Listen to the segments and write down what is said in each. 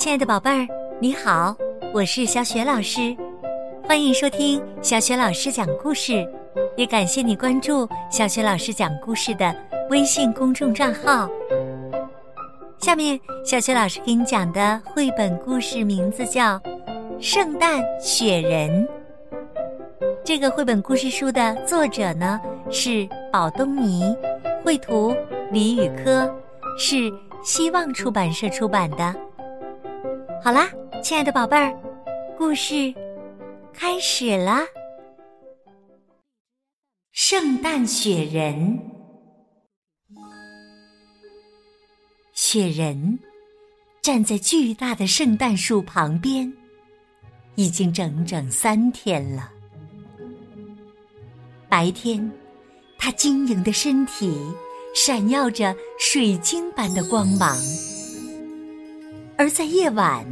亲爱的宝贝儿，你好，我是小雪老师，欢迎收听小雪老师讲故事，也感谢你关注小雪老师讲故事的微信公众账号。下面，小雪老师给你讲的绘本故事名字叫《圣诞雪人》。这个绘本故事书的作者呢是宝东尼，绘图李宇科，是希望出版社出版的。好啦，亲爱的宝贝儿，故事开始啦！圣诞雪人，雪人站在巨大的圣诞树旁边，已经整整三天了。白天，他晶莹的身体闪耀着水晶般的光芒。而在夜晚，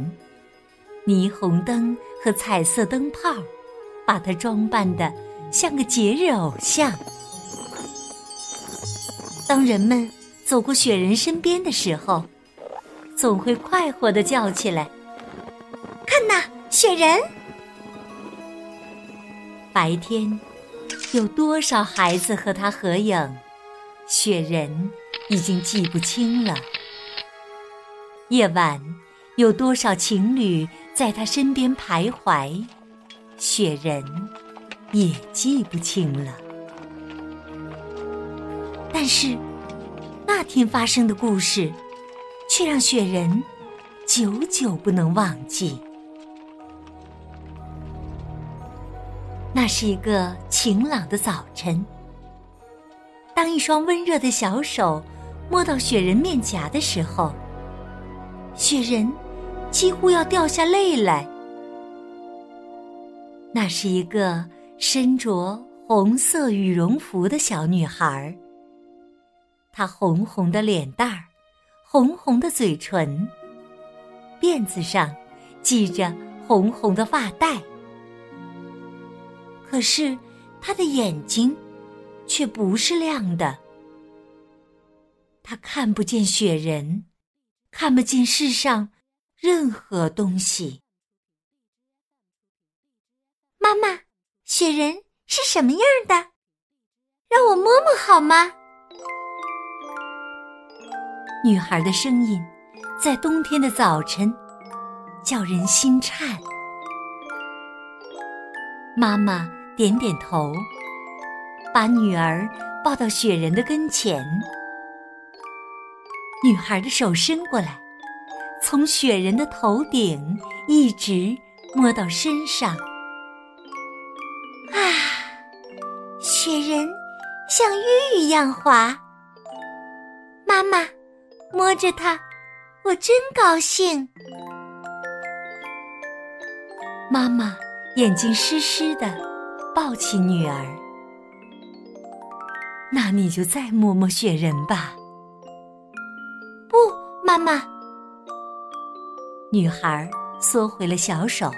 霓虹灯和彩色灯泡把它装扮的像个节日偶像。当人们走过雪人身边的时候，总会快活的叫起来：“看呐，雪人！”白天有多少孩子和他合影，雪人已经记不清了。夜晚，有多少情侣在他身边徘徊，雪人也记不清了。但是，那天发生的故事，却让雪人久久不能忘记。那是一个晴朗的早晨，当一双温热的小手摸到雪人面颊的时候。雪人几乎要掉下泪来。那是一个身着红色羽绒服的小女孩。她红红的脸蛋儿，红红的嘴唇，辫子上系着红红的发带。可是她的眼睛却不是亮的。她看不见雪人。看不见世上任何东西。妈妈，雪人是什么样的？让我摸摸好吗？女孩的声音在冬天的早晨叫人心颤。妈妈点点头，把女儿抱到雪人的跟前。女孩的手伸过来，从雪人的头顶一直摸到身上。啊，雪人像玉一样滑。妈妈摸着它，我真高兴。妈妈眼睛湿湿的，抱起女儿。那你就再摸摸雪人吧。不妈妈，女孩缩回了小手。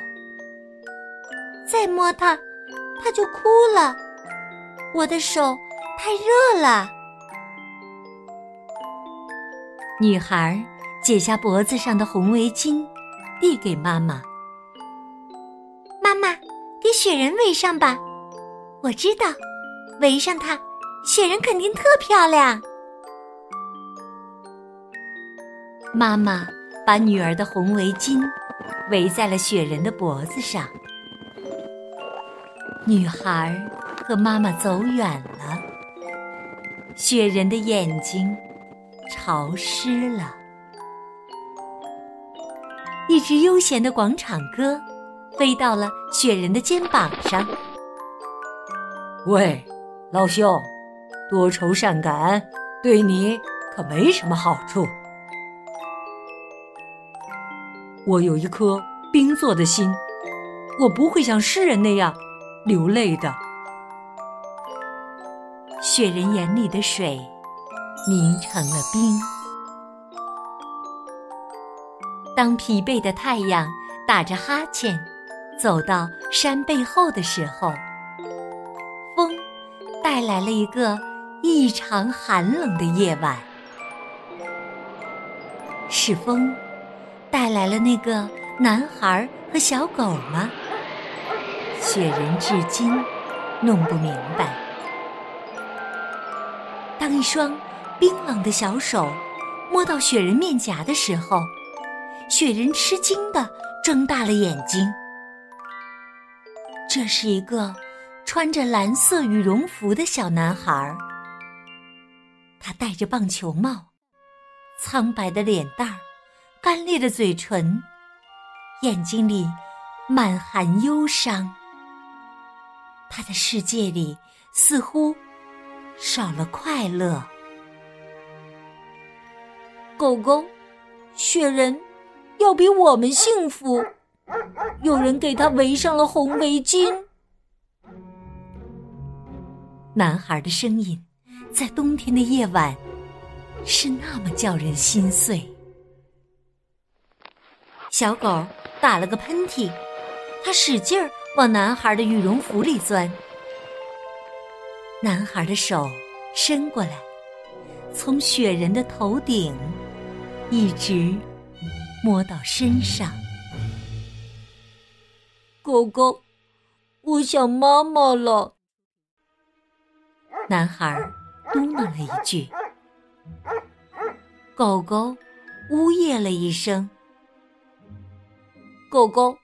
再摸它，它就哭了。我的手太热了。女孩解下脖子上的红围巾，递给妈妈。妈妈，给雪人围上吧。我知道，围上它，雪人肯定特漂亮。妈妈把女儿的红围巾围在了雪人的脖子上。女孩和妈妈走远了，雪人的眼睛潮湿了。一只悠闲的广场鸽飞到了雪人的肩膀上。喂，老兄，多愁善感对你可没什么好处。我有一颗冰做的心，我不会像诗人那样流泪的。雪人眼里的水凝成了冰。当疲惫的太阳打着哈欠走到山背后的时候，风带来了一个异常寒冷的夜晚。是风。带来了那个男孩和小狗吗？雪人至今弄不明白。当一双冰冷的小手摸到雪人面颊的时候，雪人吃惊的睁大了眼睛。这是一个穿着蓝色羽绒服的小男孩，他戴着棒球帽，苍白的脸蛋儿，干裂的嘴唇，眼睛里满含忧伤。他的世界里似乎少了快乐。狗狗，雪人要比我们幸福。有人给他围上了红围巾。男孩的声音在冬天的夜晚是那么叫人心碎。小狗打了个喷嚏，它使劲儿往男孩的羽绒服里钻。男孩的手伸过来，从雪人的头顶一直摸到身上。狗狗，我想妈妈了。男孩嘟囔了一句。狗狗呜咽了一声。狗狗，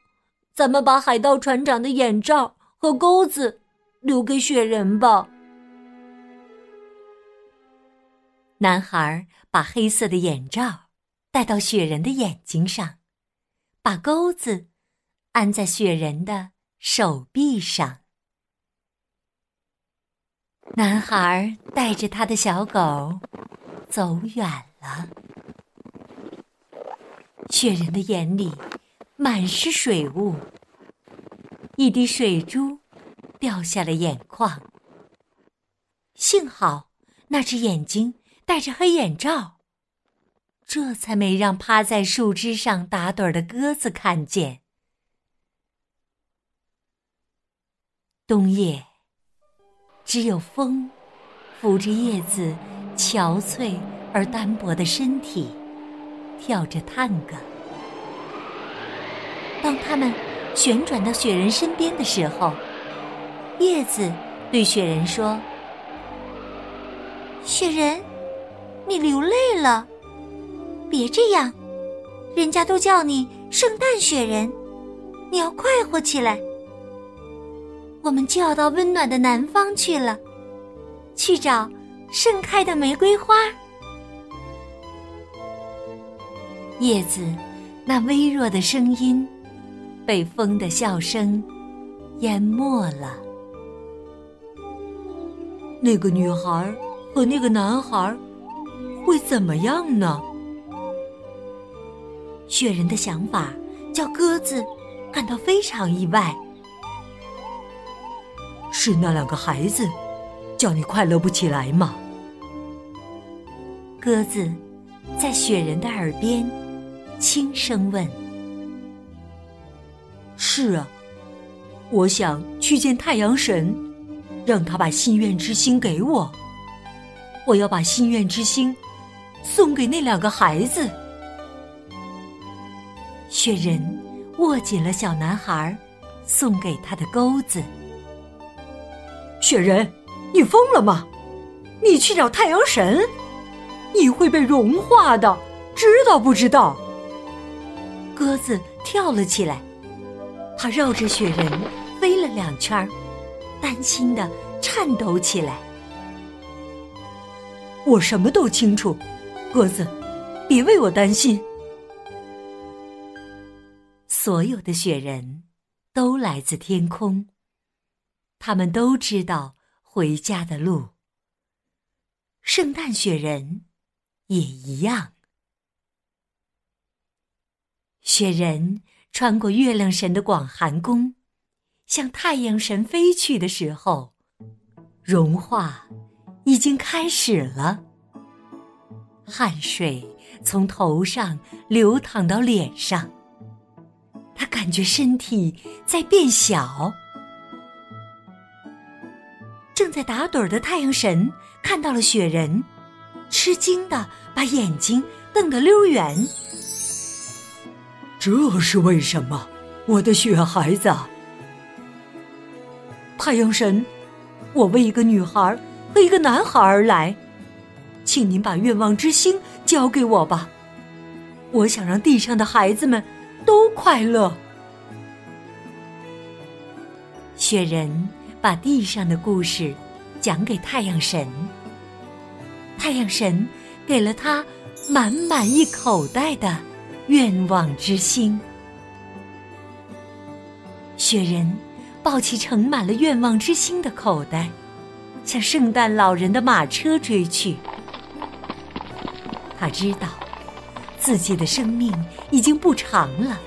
咱们把海盗船长的眼罩和钩子留给雪人吧。男孩把黑色的眼罩戴到雪人的眼睛上，把钩子。安在雪人的手臂上。男孩带着他的小狗走远了。雪人的眼里满是水雾，一滴水珠掉下了眼眶。幸好那只眼睛戴着黑眼罩，这才没让趴在树枝上打盹的鸽子看见。冬夜，只有风扶着叶子憔悴而单薄的身体，跳着探戈。当他们旋转到雪人身边的时候，叶子对雪人说：“雪人，你流泪了，别这样，人家都叫你圣诞雪人，你要快活起来。”我们就要到温暖的南方去了，去找盛开的玫瑰花。叶子那微弱的声音，被风的笑声淹没了。那个女孩和那个男孩会怎么样呢？雪人的想法叫鸽子感到非常意外。是那两个孩子，叫你快乐不起来吗？鸽子在雪人的耳边轻声问：“是啊，我想去见太阳神，让他把心愿之星给我。我要把心愿之星送给那两个孩子。”雪人握紧了小男孩送给他的钩子。雪人，你疯了吗？你去找太阳神，你会被融化的，知道不知道？鸽子跳了起来，它绕着雪人飞了两圈，担心的颤抖起来。我什么都清楚，鸽子，别为我担心。所有的雪人都来自天空。他们都知道回家的路。圣诞雪人也一样。雪人穿过月亮神的广寒宫，向太阳神飞去的时候，融化已经开始了。汗水从头上流淌到脸上，他感觉身体在变小。正在打盹的太阳神看到了雪人，吃惊的把眼睛瞪得溜圆。这是为什么，我的雪孩子？太阳神，我为一个女孩和一个男孩而来，请您把愿望之星交给我吧。我想让地上的孩子们都快乐。雪人把地上的故事讲给太阳神，太阳神给了他满满一口袋的愿望之星。雪人抱起盛满了愿望之星的口袋，向圣诞老人的马车追去。他知道。自己的生命已经不长了，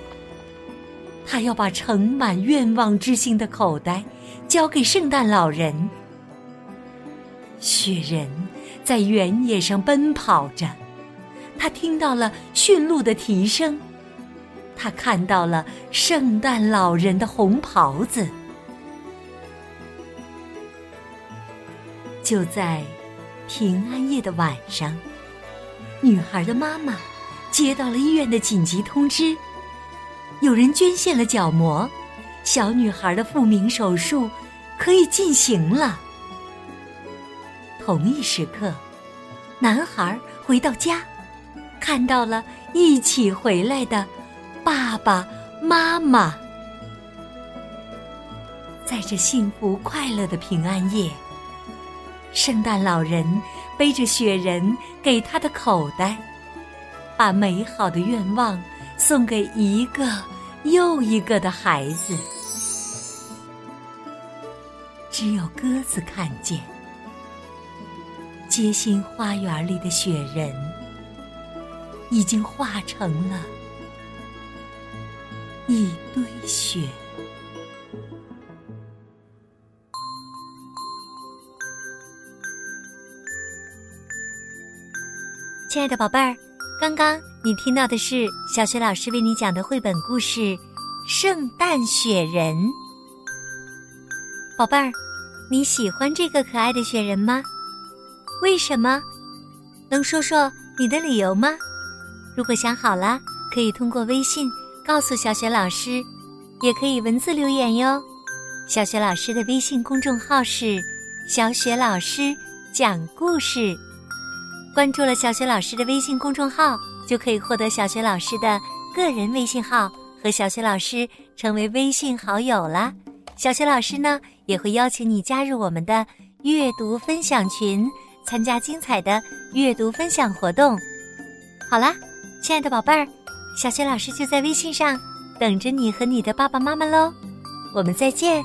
他要把盛满愿望之星的口袋交给圣诞老人。雪人在原野上奔跑着，他听到了驯鹿的蹄声，他看到了圣诞老人的红袍子。就在平安夜的晚上，女孩的妈妈。接到了医院的紧急通知，有人捐献了角膜，小女孩的复明手术可以进行了。同一时刻，男孩回到家，看到了一起回来的爸爸妈妈。在这幸福快乐的平安夜，圣诞老人背着雪人给他的口袋。把美好的愿望送给一个又一个的孩子，只有鸽子看见，街心花园里的雪人已经化成了一堆雪。亲爱的宝贝儿。刚刚你听到的是小雪老师为你讲的绘本故事《圣诞雪人》。宝贝儿，你喜欢这个可爱的雪人吗？为什么？能说说你的理由吗？如果想好了，可以通过微信告诉小雪老师，也可以文字留言哟。小雪老师的微信公众号是“小雪老师讲故事”。关注了小雪老师的微信公众号，就可以获得小雪老师的个人微信号，和小雪老师成为微信好友啦。小雪老师呢，也会邀请你加入我们的阅读分享群，参加精彩的阅读分享活动。好啦，亲爱的宝贝儿，小雪老师就在微信上等着你和你的爸爸妈妈喽。我们再见。